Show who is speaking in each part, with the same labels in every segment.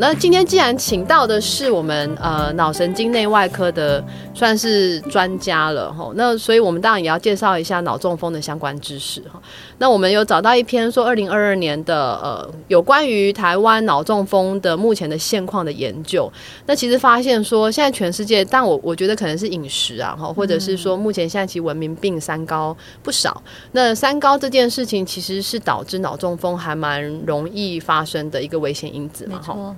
Speaker 1: 那今天既然请到的是我们呃脑神经内外科的算是专家了哈，那所以我们当然也要介绍一下脑中风的相关知识哈。那我们有找到一篇说二零二二年的呃有关于台湾脑中风的目前的现况的研究。那其实发现说现在全世界，但我我觉得可能是饮食啊哈，或者是说目前现在其实文明病三高不少。那三高这件事情其实是导致脑中风还蛮容易发生的一个危险因子嘛哈。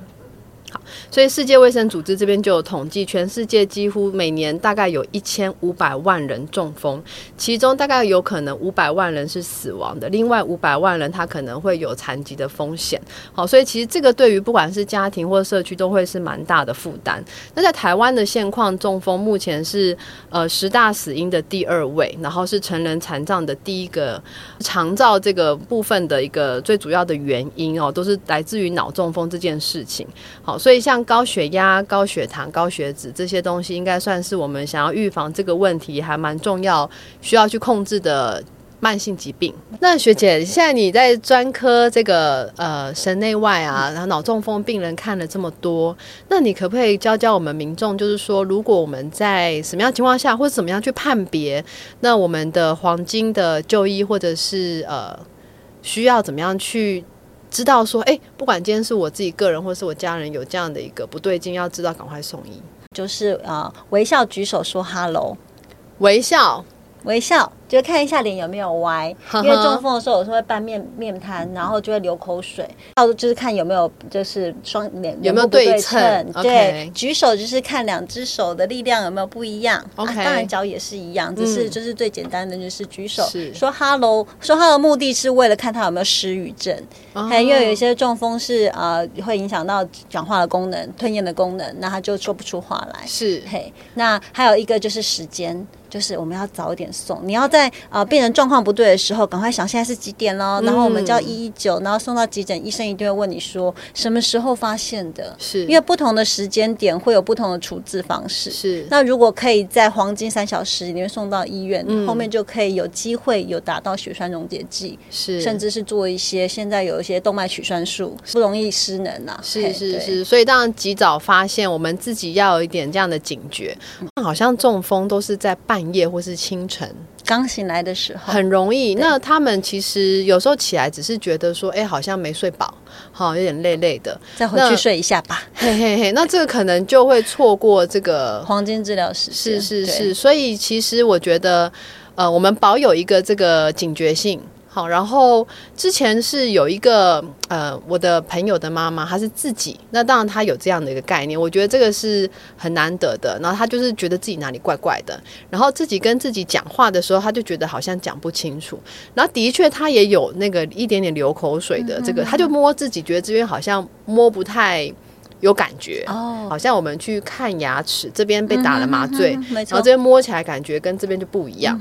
Speaker 1: 好，所以世界卫生组织这边就有统计，全世界几乎每年大概有一千五百万人中风，其中大概有可能五百万人是死亡的，另外五百万人他可能会有残疾的风险。好，所以其实这个对于不管是家庭或社区都会是蛮大的负担。那在台湾的现况，中风目前是呃十大死因的第二位，然后是成人残障的第一个肠照这个部分的一个最主要的原因哦，都是来自于脑中风这件事情。好。所以，像高血压、高血糖、高血脂这些东西，应该算是我们想要预防这个问题还蛮重要、需要去控制的慢性疾病。那学姐，现在你在专科这个呃神内外啊，然后脑中风病人看了这么多，那你可不可以教教我们民众，就是说，如果我们在什么样情况下，或者怎么样去判别，那我们的黄金的就医，或者是呃需要怎么样去？知道说，哎，不管今天是我自己个人，或是我家人有这样的一个不对劲，要知道赶快送医。
Speaker 2: 就是啊，微笑举手说 “hello”，
Speaker 1: 微笑，
Speaker 2: 微笑。就看一下脸有没有歪，因为中风的时候有时候会半面面瘫，然后就会流口水。到就是看有没有就是双脸
Speaker 1: 有没有对称。对，
Speaker 2: 举手就是看两只手的力量有没有不一样。
Speaker 1: OK，
Speaker 2: 当然脚也是一样，只是就是最简单的就是举手说 Hello，说 Hello 目的是为了看他有没有失语症。还因为有一些中风是呃会影响到讲话的功能、吞咽的功能，那他就说不出话来。
Speaker 1: 是，
Speaker 2: 嘿，那还有一个就是时间，就是我们要早一点送，你要在。啊，病人状况不对的时候，赶快想现在是几点了？然后我们叫一一九，然后送到急诊，医生一定会问你说什么时候发现的？
Speaker 1: 是
Speaker 2: 因为不同的时间点会有不同的处置方式。
Speaker 1: 是
Speaker 2: 那如果可以在黄金三小时里面送到医院，后面就可以有机会有达到血栓溶解剂，
Speaker 1: 是
Speaker 2: 甚至是做一些现在有一些动脉取栓术，不容易失能啊。
Speaker 1: 是是是，所以当然及早发现，我们自己要有一点这样的警觉。好像中风都是在半夜或是清晨。
Speaker 2: 刚醒来的时候。
Speaker 1: 很容易，那他们其实有时候起来只是觉得说，哎，好像没睡饱，好有点累累的，
Speaker 2: 再回去睡一下吧。
Speaker 1: 嘿嘿嘿，那这个可能就会错过这个
Speaker 2: 黄金治疗时
Speaker 1: 是是是，所以其实我觉得，呃，我们保有一个这个警觉性。好，然后之前是有一个呃，我的朋友的妈妈，她是自己，那当然她有这样的一个概念，我觉得这个是很难得的。然后她就是觉得自己哪里怪怪的，然后自己跟自己讲话的时候，她就觉得好像讲不清楚。然后的确她也有那个一点点流口水的这个，她就摸自己，觉得这边好像摸不太有感觉，哦，好像我们去看牙齿这边被打了麻醉，然后这边摸起来感觉跟这边就不一样。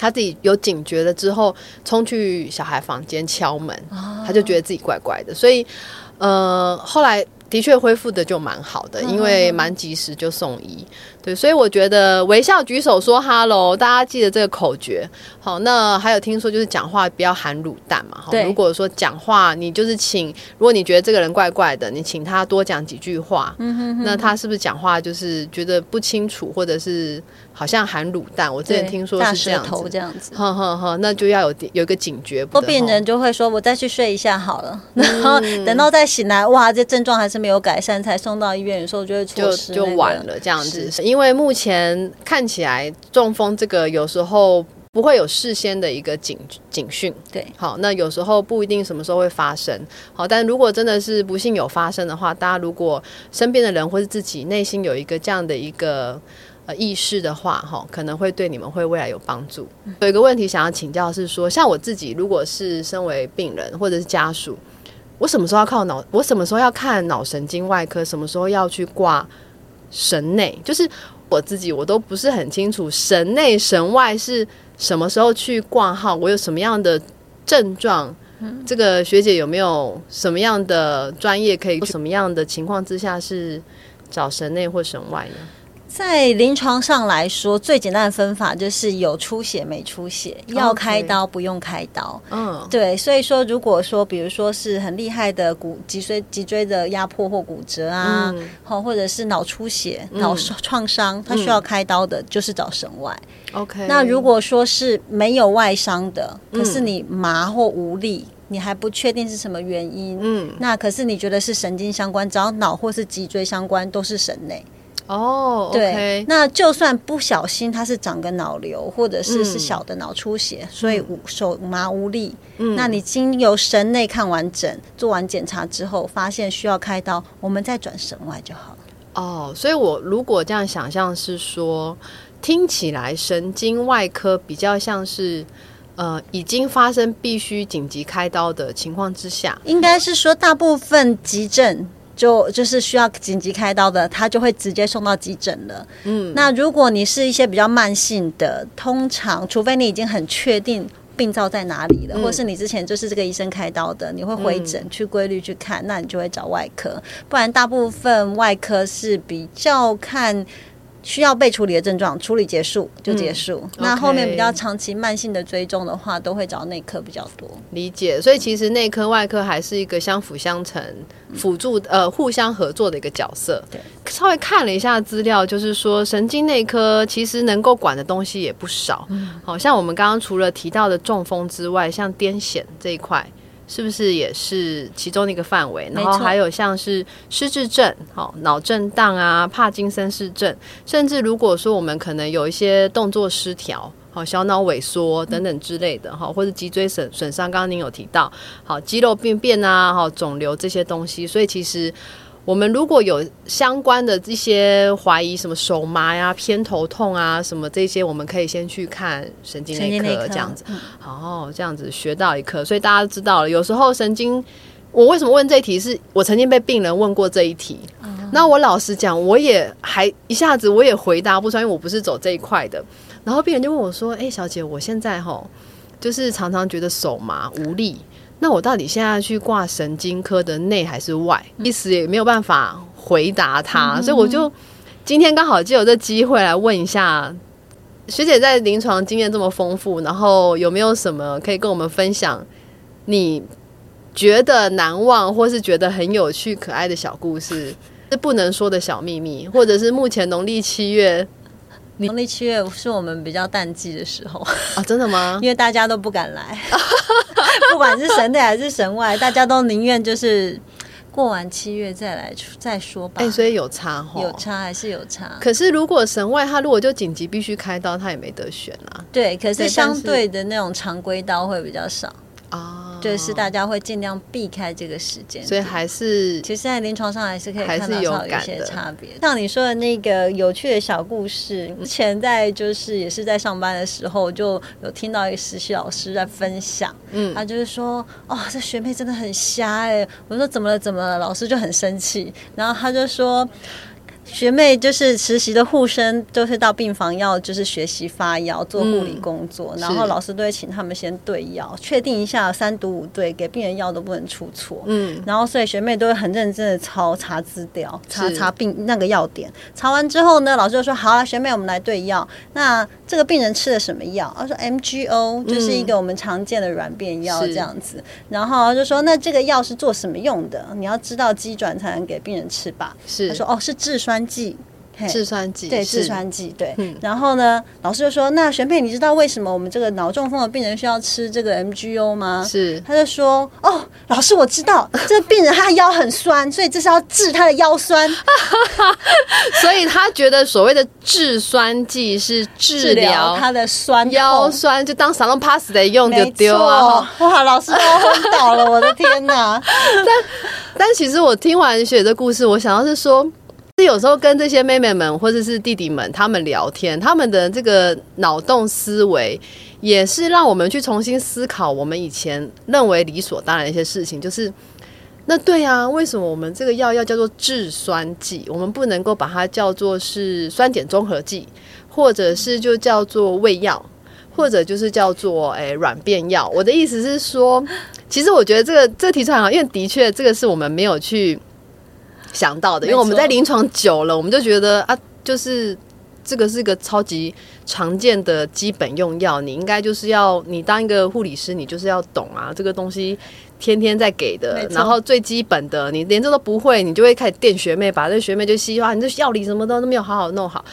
Speaker 1: 他自己有警觉了之后，冲去小孩房间敲门，他就觉得自己怪怪的，所以，呃，后来的确恢复的就蛮好的，因为蛮及时就送医。对，所以我觉得微笑举手说 “hello”，大家记得这个口诀。好，那还有听说就是讲话不要含卤蛋嘛。
Speaker 2: 对，
Speaker 1: 如果说讲话，你就是请，如果你觉得这个人怪怪的，你请他多讲几句话。嗯哼，那他是不是讲话就是觉得不清楚，或者是好像含卤蛋？我之前听说是这样
Speaker 2: 子，这样子。
Speaker 1: 呵呵呵，那就要有有一个警觉。
Speaker 2: 不病人就会说：“我再去睡一下好了。”然 后等到再醒来，哇，这症状还是没有改善，才送到医院，有时候就会错失，
Speaker 1: 就晚了这样子。因为目前看起来中风这个有时候不会有事先的一个警警讯，
Speaker 2: 对，
Speaker 1: 好，那有时候不一定什么时候会发生，好，但如果真的是不幸有发生的话，大家如果身边的人或是自己内心有一个这样的一个呃意识的话，哈，可能会对你们会未来有帮助。有一个问题想要请教是说，像我自己如果是身为病人或者是家属，我什么时候要靠脑？我什么时候要看脑神经外科？什么时候要去挂神内？就是。我自己我都不是很清楚，神内神外是什么时候去挂号？我有什么样的症状？这个学姐有没有什么样的专业可以？什么样的情况之下是找神内或神外呢？
Speaker 2: 在临床上来说，最简单的分法就是有出血没出血，要开刀不用开刀。嗯，对，所以说如果说比如说是很厉害的骨脊椎脊椎的压迫或骨折啊，好或者是脑出血、脑创伤，它需要开刀的，就是找神外。
Speaker 1: OK，
Speaker 2: 那如果说是没有外伤的，可是你麻或无力。你还不确定是什么原因，嗯，那可是你觉得是神经相关，只要脑或是脊椎相关都是神内
Speaker 1: 哦。
Speaker 2: 对，那就算不小心它是长个脑瘤，或者是是小的脑出血，所以手麻无力，嗯，那你经由神内看完整，做完检查之后，发现需要开刀，我们再转神外就好了。
Speaker 1: 哦，所以我如果这样想象是说，听起来神经外科比较像是。呃，已经发生必须紧急开刀的情况之下，
Speaker 2: 应该是说大部分急诊就就是需要紧急开刀的，他就会直接送到急诊了。嗯，那如果你是一些比较慢性的，通常除非你已经很确定病灶在哪里了，或是你之前就是这个医生开刀的，你会回诊去规律去看，那你就会找外科，不然大部分外科是比较看。需要被处理的症状，处理结束就结束。那后面比较长期慢性的追踪的话，都会找内科比较多。
Speaker 1: 理解，所以其实内科外科还是一个相辅相成、辅助呃互相合作的一个角色。
Speaker 2: 对，
Speaker 1: 稍微看了一下资料，就是说神经内科其实能够管的东西也不少。好像我们刚刚除了提到的中风之外，像癫痫这一块。是不是也是其中的一个范围？然后还有像是失智症、好脑震荡啊、帕金森氏症，甚至如果说我们可能有一些动作失调、好小脑萎缩等等之类的哈，或者脊椎损损伤，刚刚您有提到，好肌肉病变啊、好肿瘤这些东西，所以其实。我们如果有相关的这些怀疑，什么手麻呀、偏头痛啊，什么这些，我们可以先去看神经内科这样子。哦，这样子学到一课，所以大家都知道了。有时候神经，我为什么问这一题？是我曾经被病人问过这一题。那我老实讲，我也还一下子我也回答不出来，因为我不是走这一块的。然后病人就问我说：“哎，小姐，我现在吼，就是常常觉得手麻无力。”那我到底现在去挂神经科的内还是外？一时也没有办法回答他，所以我就今天刚好就有这机会来问一下学姐，在临床经验这么丰富，然后有没有什么可以跟我们分享？你觉得难忘或是觉得很有趣、可爱的小故事，是不能说的小秘密，或者是目前农历七月？
Speaker 2: 农历七月是我们比较淡季的时候
Speaker 1: 啊，真的吗？
Speaker 2: 因为大家都不敢来，不管是神内还是神外，大家都宁愿就是过完七月再来再说吧。
Speaker 1: 哎，所以有差哈，
Speaker 2: 有差还是有差。
Speaker 1: 可是如果神外他如果就紧急必须开刀，他也没得选啊。
Speaker 2: 对，可是相对的那种常规刀会比较少啊。就是大家会尽量避开这个时间，
Speaker 1: 所以还是
Speaker 2: 其实，在临床上还是可以看到有一些差别。像你说的那个有趣的小故事，之前在就是也是在上班的时候，就有听到一个实习老师在分享，嗯，他就是说，哦，这学妹真的很瞎哎。我说怎么了？怎么了？老师就很生气，然后他就说。学妹就是实习的护生，都是到病房要就是学习发药做护理工作，然后老师都会请他们先对药，确定一下三毒五对，给病人药都不能出错。嗯，然后所以学妹都会很认真的抄查资料，查查病那个药点。查完之后呢，老师就说：“好了，学妹，我们来对药。那这个病人吃了什么药？”他说：“MGO，就是一个我们常见的软便药这样子。”然后就说：“那这个药是做什么用的？你要知道机转才能给病人吃吧。”
Speaker 1: 是
Speaker 2: 他说：“哦，是制酸。”剂，
Speaker 1: 制酸剂，
Speaker 2: 对，制酸剂，对。然后呢，老师就说：“那玄佩，你知道为什么我们这个脑中风的病人需要吃这个 MGO 吗？”
Speaker 1: 是，
Speaker 2: 他就说：“哦，老师，我知道，这个病人他的腰很酸，所以这是要治他的腰酸。
Speaker 1: 所以他觉得所谓的制酸剂是治疗
Speaker 2: 他的酸
Speaker 1: 腰酸，就当 salon pass 的用就丢
Speaker 2: 啊！哇，老师都昏倒了，我的天哪！
Speaker 1: 但但其实我听完雪的故事，我想要是说。是有时候跟这些妹妹们或者是弟弟们他们聊天，他们的这个脑洞思维，也是让我们去重新思考我们以前认为理所当然的一些事情。就是那对啊，为什么我们这个药要叫做制酸剂？我们不能够把它叫做是酸碱中和剂，或者是就叫做胃药，或者就是叫做诶软便药？我的意思是说，其实我觉得这个这提出来好，因为的确这个是我们没有去。想到的，因为我们在临床久了，我们就觉得啊，就就是这个是个超级常见的基本用药，你应该就是要你当一个护理师，你就是要懂啊，这个东西天天在给的，然后最基本的你连这都不会，你就会开始电学妹，把这学妹就吸哇，你这药理什么的都没有好好弄好。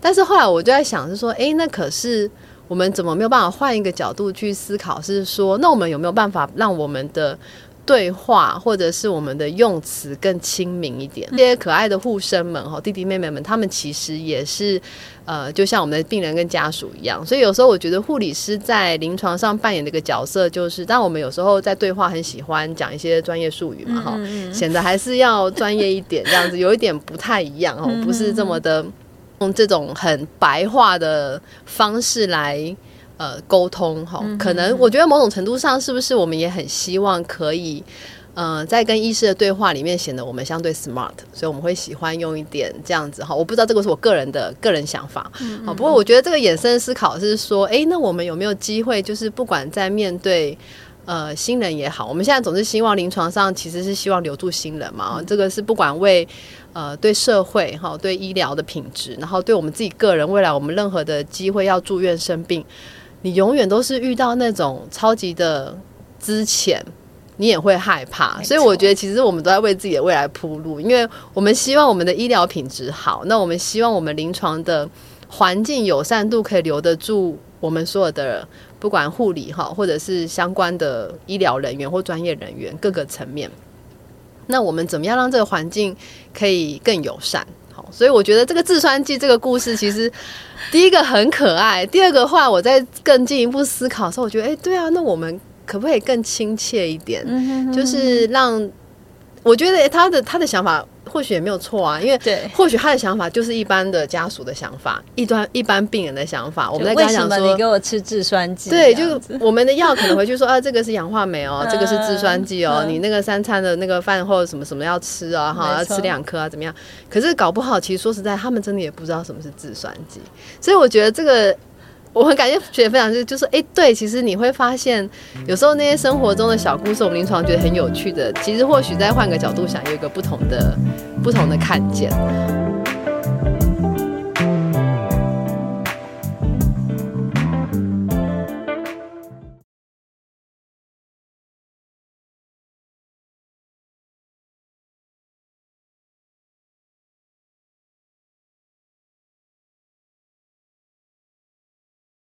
Speaker 1: 但是后来我就在想，是说，哎，那可是我们怎么没有办法换一个角度去思考？是说，那我们有没有办法让我们的对话或者是我们的用词更亲民一点？这些可爱的护生们哈，弟弟妹妹们，他们其实也是呃，就像我们的病人跟家属一样。所以有时候我觉得护理师在临床上扮演的一个角色，就是当我们有时候在对话很喜欢讲一些专业术语嘛，哈，显得还是要专业一点，这样子有一点不太一样哦，不是这么的。用这种很白话的方式来呃沟通哈，可能我觉得某种程度上是不是我们也很希望可以呃在跟医师的对话里面显得我们相对 smart，所以我们会喜欢用一点这样子哈。我不知道这个是我个人的个人想法，好，不过我觉得这个衍生思考是说，哎，那我们有没有机会，就是不管在面对。呃，新人也好，我们现在总是希望临床上其实是希望留住新人嘛。这个是不管为呃对社会哈，对医疗的品质，然后对我们自己个人未来，我们任何的机会要住院生病，你永远都是遇到那种超级的之前，你也会害怕。所以我觉得其实我们都在为自己的未来铺路，因为我们希望我们的医疗品质好，那我们希望我们临床的环境友善度可以留得住我们所有的。不管护理哈，或者是相关的医疗人员或专业人员各个层面，那我们怎么样让这个环境可以更友善？好，所以我觉得这个自酸记这个故事，其实第一个很可爱，第二个话我在更进一步思考的时候，我觉得，哎，对啊，那我们可不可以更亲切一点？就是让我觉得他的他的想法。或许也没有错啊，因为或许他的想法就是一般的家属的想法，一般一般病人的想法。我们在跟他讲说，
Speaker 2: 你给我吃制酸剂，
Speaker 1: 对，就是我们的药可能回去说 啊，这个是氧化酶哦，这个是制酸剂哦，你那个三餐的那个饭后什么什么要吃啊，哈，要吃两颗啊，怎么样？可是搞不好，其实说实在，他们真的也不知道什么是制酸剂，所以我觉得这个。我很感谢学分享，就是就是哎，对，其实你会发现，有时候那些生活中的小故事，我们临床觉得很有趣的，其实或许再换个角度想，有一个不同的不同的看见。